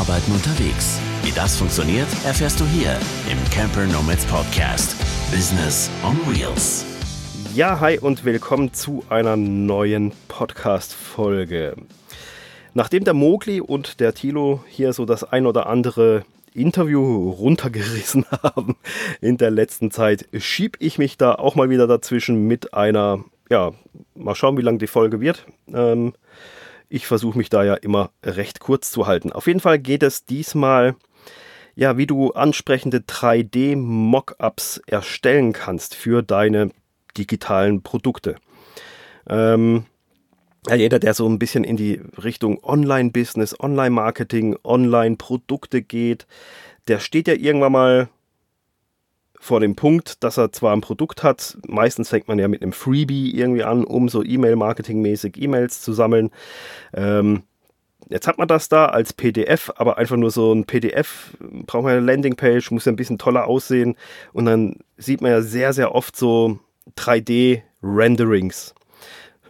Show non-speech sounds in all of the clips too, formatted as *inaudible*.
Arbeiten unterwegs. Wie das funktioniert, erfährst du hier im Camper Nomads Podcast. Business on Wheels. Ja, hi und willkommen zu einer neuen Podcast-Folge. Nachdem der Mogli und der Tilo hier so das ein oder andere Interview runtergerissen *laughs* haben in der letzten Zeit, schieb ich mich da auch mal wieder dazwischen mit einer, ja, mal schauen, wie lang die Folge wird. Ähm, ich versuche mich da ja immer recht kurz zu halten. Auf jeden Fall geht es diesmal, ja, wie du ansprechende 3D-Mockups erstellen kannst für deine digitalen Produkte. Ähm, ja, jeder, der so ein bisschen in die Richtung Online-Business, Online-Marketing, Online-Produkte geht, der steht ja irgendwann mal vor dem Punkt, dass er zwar ein Produkt hat, meistens fängt man ja mit einem Freebie irgendwie an, um so E-Mail-Marketing-mäßig E-Mails zu sammeln. Ähm, jetzt hat man das da als PDF, aber einfach nur so ein PDF, braucht man eine Landingpage, muss ja ein bisschen toller aussehen und dann sieht man ja sehr, sehr oft so 3D-Renderings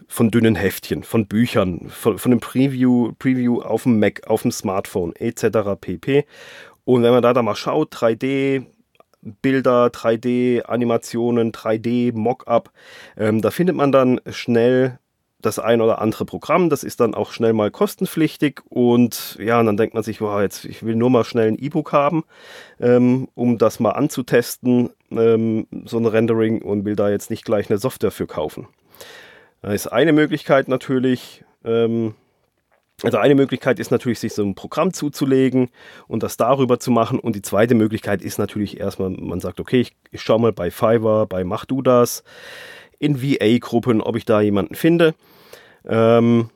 von dünnen Heftchen, von Büchern, von, von einem Preview, Preview auf dem Mac, auf dem Smartphone etc. pp. Und wenn man da, da mal schaut, 3D, Bilder, 3D-Animationen, 3D-Mockup. Ähm, da findet man dann schnell das ein oder andere Programm. Das ist dann auch schnell mal kostenpflichtig und ja, und dann denkt man sich, boah, jetzt ich will nur mal schnell ein E-Book haben, ähm, um das mal anzutesten, ähm, so ein Rendering und will da jetzt nicht gleich eine Software für kaufen. Da ist eine Möglichkeit natürlich, ähm, also eine Möglichkeit ist natürlich, sich so ein Programm zuzulegen und das darüber zu machen. Und die zweite Möglichkeit ist natürlich erstmal, man sagt, okay, ich, ich schaue mal bei Fiverr, bei Mach du das, in VA-Gruppen, ob ich da jemanden finde. Ähm,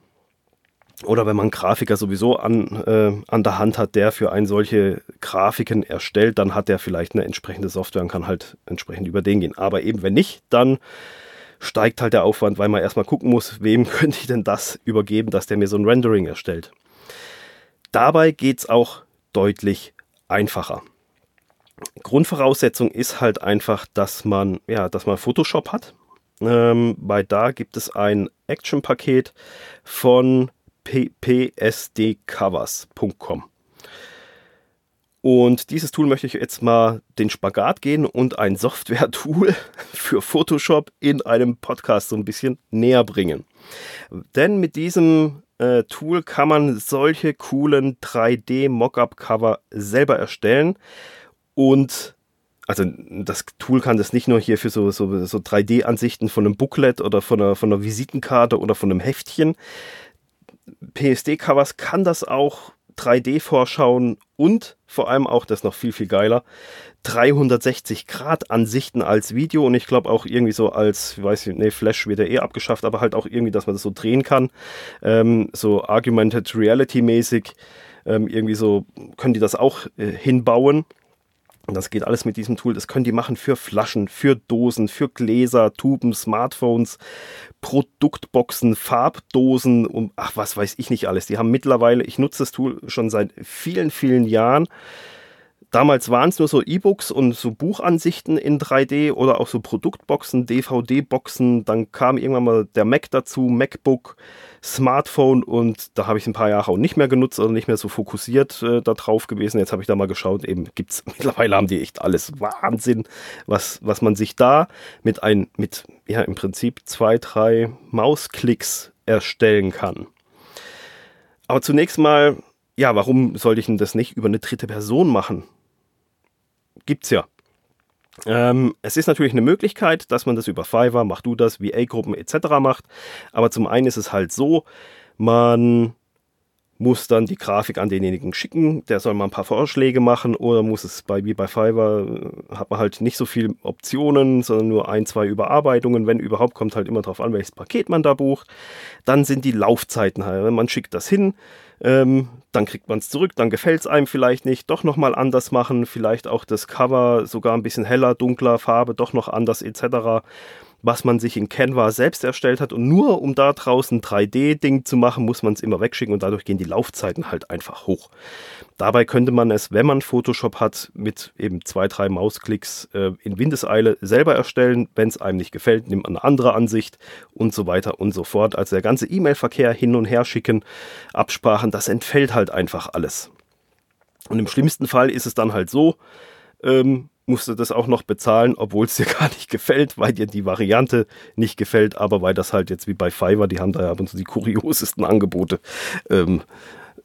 oder wenn man einen Grafiker sowieso an, äh, an der Hand hat, der für einen solche Grafiken erstellt, dann hat der vielleicht eine entsprechende Software und kann halt entsprechend über den gehen. Aber eben wenn nicht, dann steigt halt der Aufwand, weil man erstmal gucken muss, wem *laughs* könnte ich denn das übergeben, dass der mir so ein Rendering erstellt. Dabei geht es auch deutlich einfacher. Grundvoraussetzung ist halt einfach, dass man, ja, dass man Photoshop hat. Ähm, bei da gibt es ein Action-Paket von psdcovers.com. Und dieses Tool möchte ich jetzt mal den Spagat gehen und ein *laughs* Software-Tool für Photoshop in einem Podcast so ein bisschen näher bringen. Denn mit diesem äh, Tool kann man solche coolen 3D-Mockup-Cover selber erstellen. Und also das Tool kann das nicht nur hier für so, so, so 3D-Ansichten von einem Booklet oder von einer, von einer Visitenkarte oder von einem Heftchen. PSD-Covers kann das auch 3D-Vorschauen und vor allem auch, das noch viel, viel geiler, 360-Grad-Ansichten als Video und ich glaube auch irgendwie so als, ich weiß nicht, nee, Flash wird ja eh abgeschafft, aber halt auch irgendwie, dass man das so drehen kann, ähm, so Argumented Reality-mäßig, ähm, irgendwie so können die das auch äh, hinbauen. Das geht alles mit diesem Tool. Das können die machen für Flaschen, für Dosen, für Gläser, Tuben, Smartphones, Produktboxen, Farbdosen und ach, was weiß ich nicht alles. Die haben mittlerweile, ich nutze das Tool schon seit vielen, vielen Jahren. Damals waren es nur so E-Books und so Buchansichten in 3D oder auch so Produktboxen, DVD-Boxen. Dann kam irgendwann mal der Mac dazu, MacBook, Smartphone und da habe ich ein paar Jahre auch nicht mehr genutzt oder nicht mehr so fokussiert äh, darauf gewesen. Jetzt habe ich da mal geschaut, eben gibt es, *laughs* mittlerweile haben die echt alles Wahnsinn, was, was man sich da mit ein, mit, ja, im Prinzip zwei, drei Mausklicks erstellen kann. Aber zunächst mal, ja, warum sollte ich denn das nicht über eine dritte Person machen? Gibt's ja. Ähm, es ist natürlich eine Möglichkeit, dass man das über Fiverr, mach du das, VA-Gruppen etc. macht. Aber zum einen ist es halt so, man muss dann die Grafik an denjenigen schicken, der soll mal ein paar Vorschläge machen oder muss es bei wie bei Fiverr äh, hat man halt nicht so viele Optionen, sondern nur ein, zwei Überarbeitungen, wenn überhaupt kommt halt immer darauf an, welches Paket man da bucht. Dann sind die Laufzeiten halt, man schickt das hin, ähm, dann kriegt man es zurück, dann gefällt es einem vielleicht nicht, doch nochmal anders machen, vielleicht auch das Cover sogar ein bisschen heller, dunkler, Farbe doch noch anders etc was man sich in Canva selbst erstellt hat. Und nur um da draußen 3D-Ding zu machen, muss man es immer wegschicken und dadurch gehen die Laufzeiten halt einfach hoch. Dabei könnte man es, wenn man Photoshop hat, mit eben zwei, drei Mausklicks äh, in Windeseile selber erstellen. Wenn es einem nicht gefällt, nimmt man eine andere Ansicht und so weiter und so fort. Also der ganze E-Mail-Verkehr hin und her schicken, Absprachen, das entfällt halt einfach alles. Und im schlimmsten Fall ist es dann halt so, ähm, musst du das auch noch bezahlen, obwohl es dir *laughs* gar nicht gefällt, weil dir die Variante nicht gefällt, aber weil das halt jetzt wie bei Fiverr, die haben da ja ab und zu die *laughs* kuriosesten Angebote, ähm,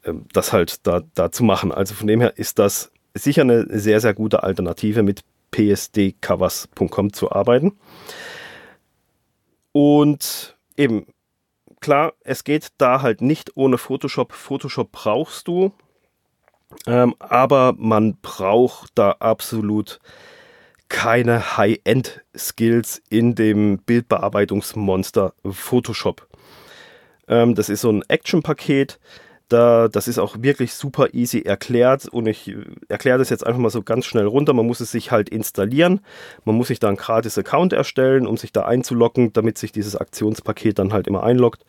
ähm, das halt da, da zu machen. Also von dem her ist das sicher eine sehr, sehr gute Alternative mit psdcovers.com zu arbeiten. Und eben, klar, es geht da halt nicht ohne Photoshop. Photoshop brauchst du, ähm, aber man braucht da absolut keine High-End-Skills in dem Bildbearbeitungsmonster Photoshop. Ähm, das ist so ein Action-Paket. Da, das ist auch wirklich super easy erklärt und ich erkläre das jetzt einfach mal so ganz schnell runter. Man muss es sich halt installieren. Man muss sich da einen gratis Account erstellen, um sich da einzuloggen, damit sich dieses Aktionspaket dann halt immer einloggt.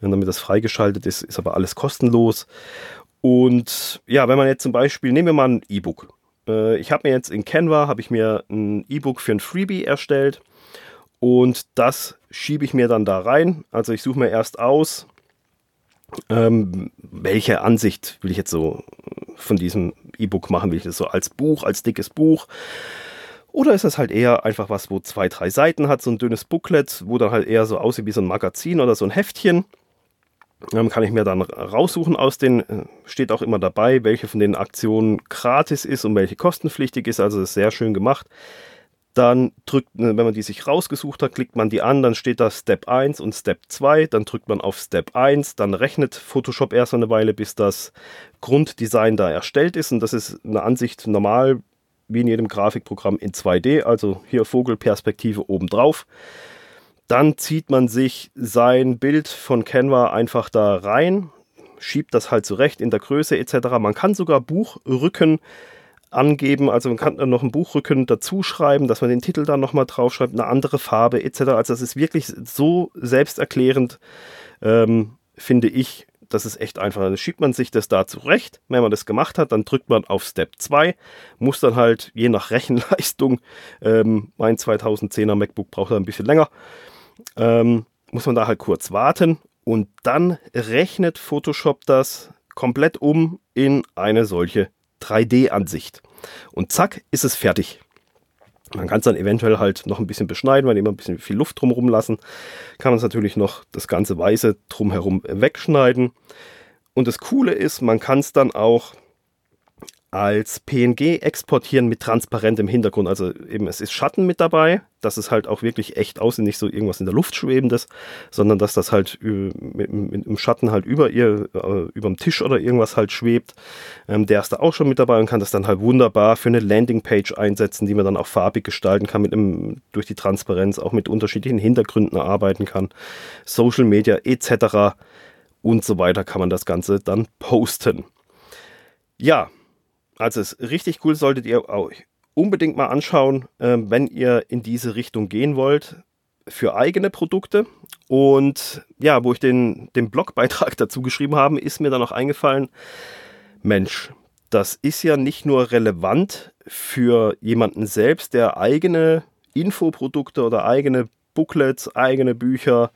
Und damit das freigeschaltet ist, ist aber alles kostenlos. Und ja, wenn man jetzt zum Beispiel, nehmen wir mal ein E-Book. Äh, ich habe mir jetzt in Canva, habe ich mir ein E-Book für ein Freebie erstellt und das schiebe ich mir dann da rein. Also ich suche mir erst aus, ähm, welche Ansicht will ich jetzt so von diesem E-Book machen? Will ich das so als Buch, als dickes Buch? Oder ist das halt eher einfach was, wo zwei, drei Seiten hat, so ein dünnes Booklet, wo dann halt eher so aussieht wie so ein Magazin oder so ein Heftchen? Ähm, kann ich mir dann raussuchen aus den, äh, steht auch immer dabei, welche von den Aktionen gratis ist und welche kostenpflichtig ist. Also ist sehr schön gemacht. Dann drückt, äh, wenn man die sich rausgesucht hat, klickt man die an, dann steht da Step 1 und Step 2, dann drückt man auf Step 1, dann rechnet Photoshop erst eine Weile, bis das Grunddesign da erstellt ist und das ist eine Ansicht normal wie in jedem Grafikprogramm in 2D, also hier Vogelperspektive oben drauf. Dann zieht man sich sein Bild von Canva einfach da rein, schiebt das halt zurecht in der Größe etc. Man kann sogar Buchrücken angeben, also man kann dann noch einen Buchrücken dazu schreiben, dass man den Titel dann nochmal draufschreibt, eine andere Farbe etc. Also das ist wirklich so selbsterklärend, ähm, finde ich, das ist echt einfach. Dann schiebt man sich das da zurecht. Wenn man das gemacht hat, dann drückt man auf Step 2, muss dann halt je nach Rechenleistung, ähm, mein 2010er MacBook braucht ein bisschen länger, ähm, muss man da halt kurz warten und dann rechnet Photoshop das komplett um in eine solche 3D-Ansicht. Und zack, ist es fertig. Man kann es dann eventuell halt noch ein bisschen beschneiden, weil immer ein bisschen viel Luft drumherum lassen. Kann man es natürlich noch das ganze Weiße drumherum wegschneiden. Und das Coole ist, man kann es dann auch als PNG exportieren mit transparentem Hintergrund. Also eben, es ist Schatten mit dabei, dass es halt auch wirklich echt aussieht, nicht so irgendwas in der Luft schwebendes, sondern dass das halt mit, im Schatten halt über ihr, äh, über dem Tisch oder irgendwas halt schwebt. Ähm, der ist da auch schon mit dabei und kann das dann halt wunderbar für eine Landingpage einsetzen, die man dann auch farbig gestalten kann, mit einem, durch die Transparenz auch mit unterschiedlichen Hintergründen arbeiten kann. Social Media etc. und so weiter kann man das Ganze dann posten. Ja, also es ist richtig cool, solltet ihr euch unbedingt mal anschauen, äh, wenn ihr in diese Richtung gehen wollt für eigene Produkte. Und ja, wo ich den, den Blogbeitrag *laughs* dazu geschrieben habe, ist mir dann auch eingefallen, Mensch, das ist ja nicht nur relevant für jemanden selbst, der eigene Infoprodukte oder eigene Booklets, eigene Bücher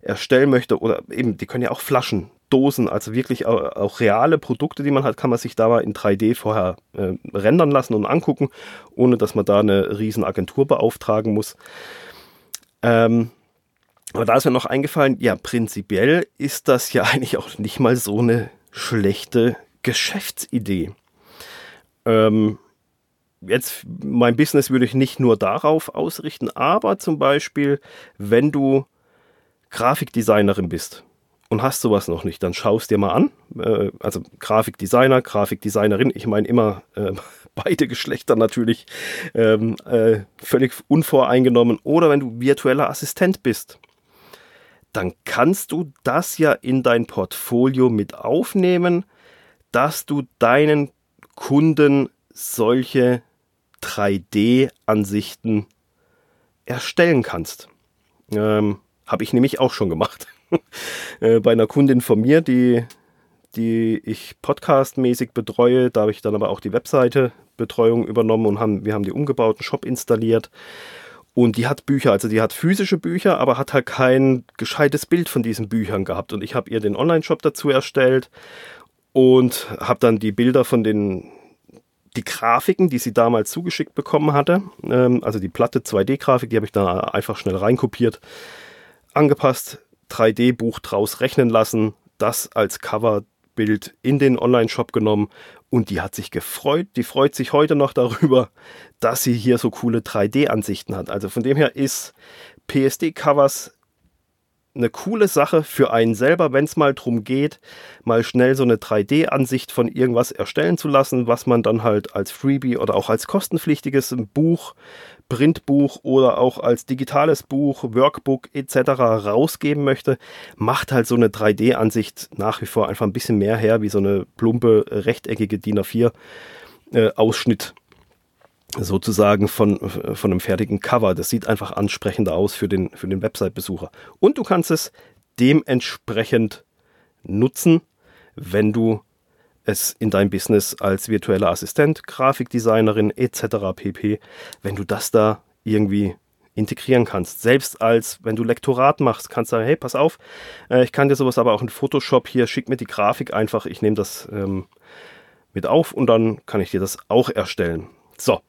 erstellen möchte oder eben, die können ja auch Flaschen Dosen, also wirklich auch, reale Produkte, die man hat, kann man sich da mal in 3D vorher äh, rendern lassen und angucken, ohne dass man da eine riesen Agentur beauftragen muss. Ähm, aber da ist mir noch eingefallen, ja, prinzipiell ist das ja *laughs* eigentlich auch nicht mal so eine schlechte Geschäftsidee. Ähm, jetzt, mein Business würde ich nicht nur darauf ausrichten, aber zum Beispiel, wenn du Grafikdesignerin bist und hast sowas noch nicht, dann schaust dir mal an. Äh, also Grafikdesigner, Grafikdesignerin, ich meine immer äh, *laughs* beide Geschlechter natürlich ähm, äh, völlig unvoreingenommen. Oder wenn du virtueller Assistent bist, dann kannst du das ja in dein Portfolio mit aufnehmen, dass du deinen Kunden solche 3D-Ansichten erstellen kannst. Ähm, Habe ich nämlich auch schon gemacht. *laughs* Äh, bei einer Kundin von mir, die, die ich podcastmäßig betreue. Da habe ich dann aber auch die Webseite-Betreuung übernommen und haben, wir haben die umgebaut, einen Shop installiert. Und die hat Bücher, also die hat physische Bücher, aber hat halt kein gescheites Bild von diesen Büchern gehabt. Und ich habe ihr den Online-Shop dazu erstellt und habe dann die Bilder von den die Grafiken, die sie damals zugeschickt bekommen hatte, ähm, also die platte 2D-Grafik, die habe ich da einfach schnell reinkopiert, angepasst, 3D-Buch draus rechnen lassen, das als Coverbild in den Online-Shop genommen und die hat sich gefreut. Die freut sich heute noch darüber, dass sie hier so coole 3D-Ansichten hat. Also von dem her ist PSD-Covers eine coole Sache für einen selber, wenn es mal darum geht, mal schnell so eine 3D-Ansicht von irgendwas erstellen zu lassen, was man dann halt als Freebie oder auch als kostenpflichtiges Buch, Printbuch oder auch als digitales Buch, Workbook etc. rausgeben möchte, macht halt so eine 3D-Ansicht nach wie vor einfach ein bisschen mehr her, wie so eine plumpe, rechteckige DIN A4-Ausschnitt. Äh, sozusagen von, von einem fertigen Cover. Das sieht einfach ansprechender aus für den, für den Website-Besucher. Und du kannst es dementsprechend nutzen, wenn du es in deinem Business als virtueller Assistent, Grafikdesignerin etc. pp, wenn du das da irgendwie integrieren kannst. Selbst als, wenn du Lektorat machst, kannst du sagen, hey, pass auf, äh, ich kann dir sowas aber auch in Photoshop hier, schick mir die Grafik einfach, ich nehme das ähm, mit auf und dann kann ich dir das auch erstellen. So,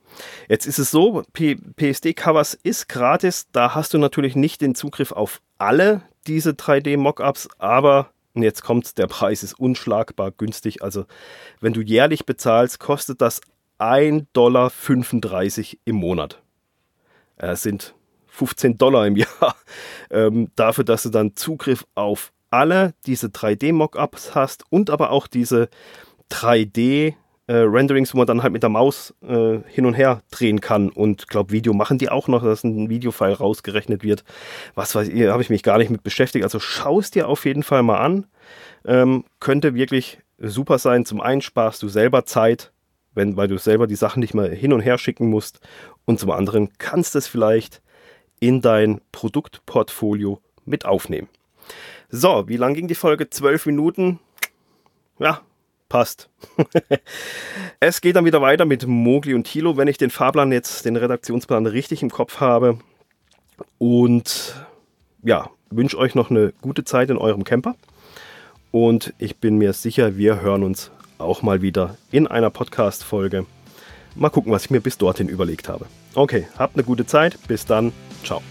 jetzt ist es so, PSD-Covers ist gratis, da hast du natürlich nicht den Zugriff auf alle diese 3D-Mockups, aber jetzt kommt, der Preis ist unschlagbar günstig. Also wenn du jährlich bezahlst, kostet das 1,35 Dollar im Monat. Das sind 15 Dollar im Jahr. Ähm, dafür, dass du dann Zugriff auf alle diese 3D-Mockups hast und aber auch diese 3D- äh, Renderings, wo man dann halt mit der Maus äh, hin und her drehen kann. Und glaube, Video machen die auch noch, dass ein Videofile rausgerechnet wird. Was weiß ich, habe ich mich gar nicht mit beschäftigt. Also schau es dir auf jeden Fall mal an. Ähm, könnte wirklich super sein. Zum einen sparst du selber Zeit, wenn, weil du selber die Sachen nicht mal hin und her schicken musst. Und zum anderen kannst du es vielleicht in dein Produktportfolio mit aufnehmen. So, wie lang ging die Folge? Zwölf Minuten. Ja, passt. *laughs* es geht dann wieder weiter mit Mogli und Thilo, wenn ich den Fahrplan jetzt, den Redaktionsplan richtig im Kopf habe. Und ja, wünsche euch noch eine gute Zeit in eurem Camper. Und ich bin mir sicher, wir hören uns auch mal wieder in einer Podcast-Folge. Mal gucken, was ich mir bis dorthin überlegt habe. Okay, habt eine gute Zeit. Bis dann. Ciao.